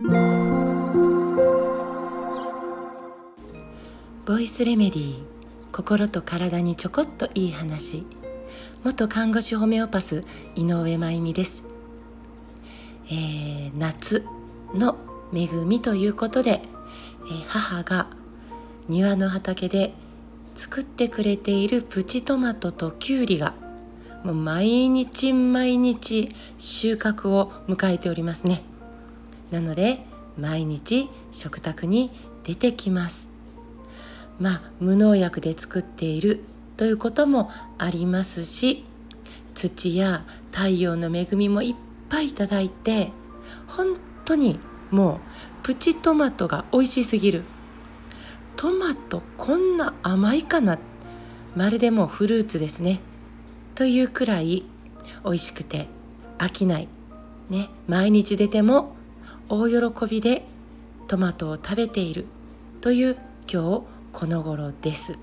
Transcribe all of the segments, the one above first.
ボイスレメディー心と体にちょこっといい話。元看護師ホメオパス井上真由美です、えー、夏の恵みということで、えー、母が庭の畑で作ってくれているプチトマトとキュウリがもう毎日毎日収穫を迎えておりますね。なので毎日食卓に出てきます。まあ無農薬で作っているということもありますし土や太陽の恵みもいっぱいいただいて本当にもうプチトマトが美味しすぎる。トマトこんな甘いかな？まるでもうフルーツですね。というくらい美味しくて飽きない。ね毎日出ても大喜びでトマトを食べているという今日この頃です。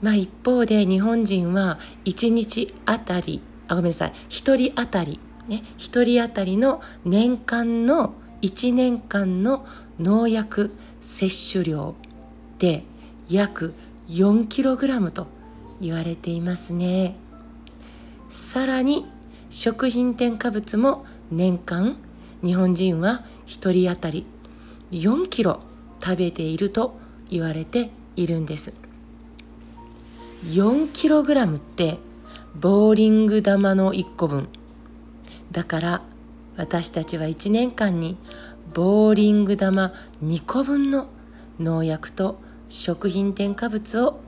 まあ一方で日本人は1日あたりあごめんなさい1人当たりね1人当たりの年間の1年間の農薬摂取量で約 4kg と言われていますねさらに食品添加物も年間日本人は1人当たり4キロ食べていると言われているんです。4キログラムってボーリング玉の1個分。だから私たちは1年間にボーリング玉2個分の農薬と食品添加物を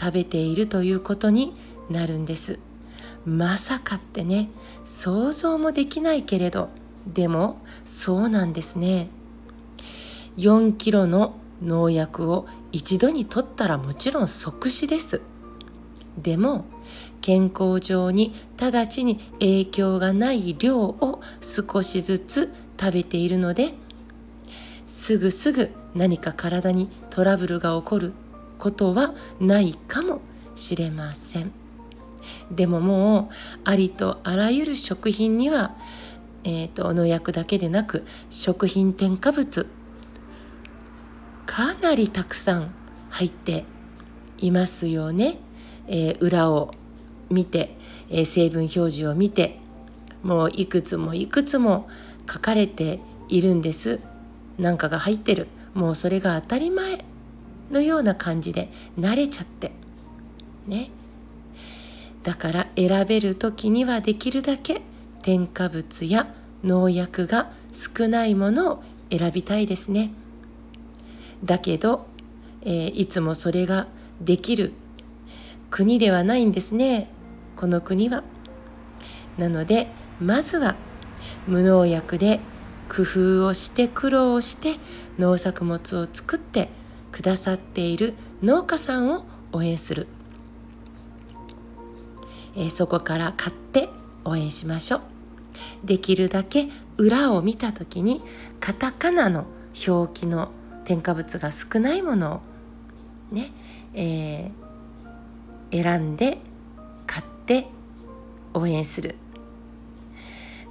食べているということになるんです。まさかってね想像もできないけれど。でもそうなんですね。4キロの農薬を一度に取ったらもちろん即死です。でも健康上に直ちに影響がない量を少しずつ食べているのですぐすぐ何か体にトラブルが起こることはないかもしれません。でももうありとあらゆる食品にはえーと、農薬だけでなく食品添加物かなりたくさん入っていますよね。えー、裏を見て、えー、成分表示を見てもういくつもいくつも書かれているんです。なんかが入ってるもうそれが当たり前のような感じで慣れちゃってねだから選べる時にはできるだけ添加物や農薬が少ないものを選びたいですね。だけど、えー、いつもそれができる国ではないんですねこの国は。なのでまずは無農薬で工夫をして苦労をして農作物を作ってくださっている農家さんを応援する、えー、そこから買って応援しましょう。できるだけ裏を見た時にカタカナの表記の添加物が少ないものをね、えー、選んで買って応援する。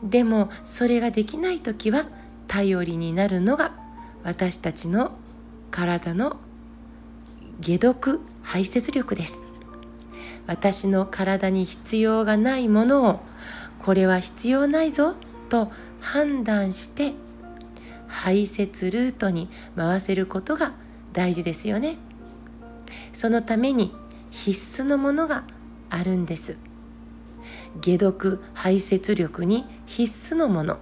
でもそれができない時は頼りになるのが私たちの体の解毒排泄力です。私の体に必要がないものをこれは必要ないぞと判断して排泄ルートに回せることが大事ですよね。そのために必須のものがあるんです。解毒排泄力に必須のもの。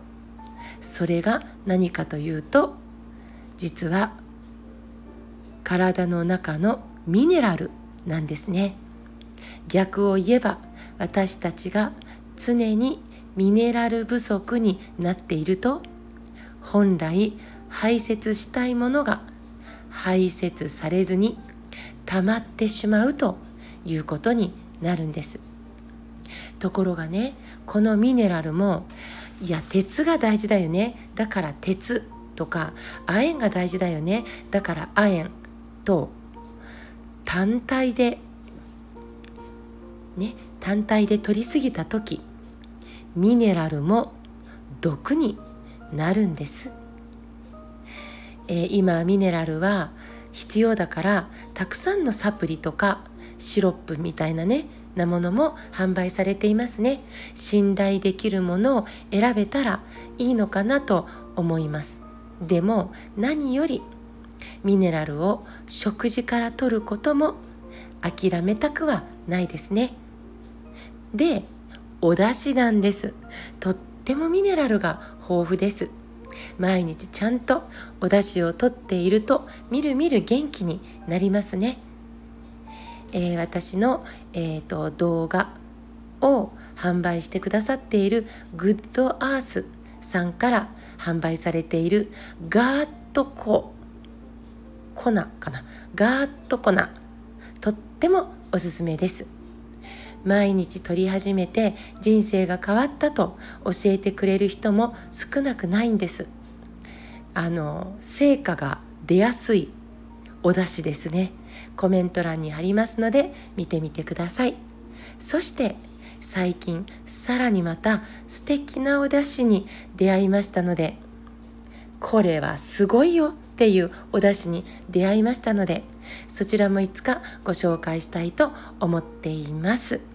それが何かというと実は体の中のミネラルなんですね。逆を言えば私たちが常にミネラル不足になっていると本来排泄したいものが排泄されずに溜まってしまうということになるんです。ところがねこのミネラルもいや鉄が大事だよね。だから鉄とか亜鉛が大事だよね。だから亜鉛と単体でね単体で取りすぎた時ミネラルも毒になるんです。えー、今ミネラルは必要だからたくさんのサプリとかシロップみたいなねなものも販売されていますね。信頼できるものを選べたらいいのかなと思います。でも何よりミネラルを食事から取ることも諦めたくはないですね。でお出汁なんです。とってもミネラルが豊富です。毎日ちゃんとお出汁をとっているとみるみる元気になりますね。えー、私の、えーと、動画を販売してくださっているグッドアースさんから販売されているガーッとコ粉かな？ガーッと粉とってもおすすめです。毎日取り始めて人生が変わったと教えてくれる人も少なくないんです。あの成果が出やすいお出汁ですね。コメント欄に貼りますので見てみてください。そして最近さらにまた素敵なお出汁に出会いましたのでこれはすごいよっていうお出汁に出会いましたのでそちらもいつかご紹介したいと思っています。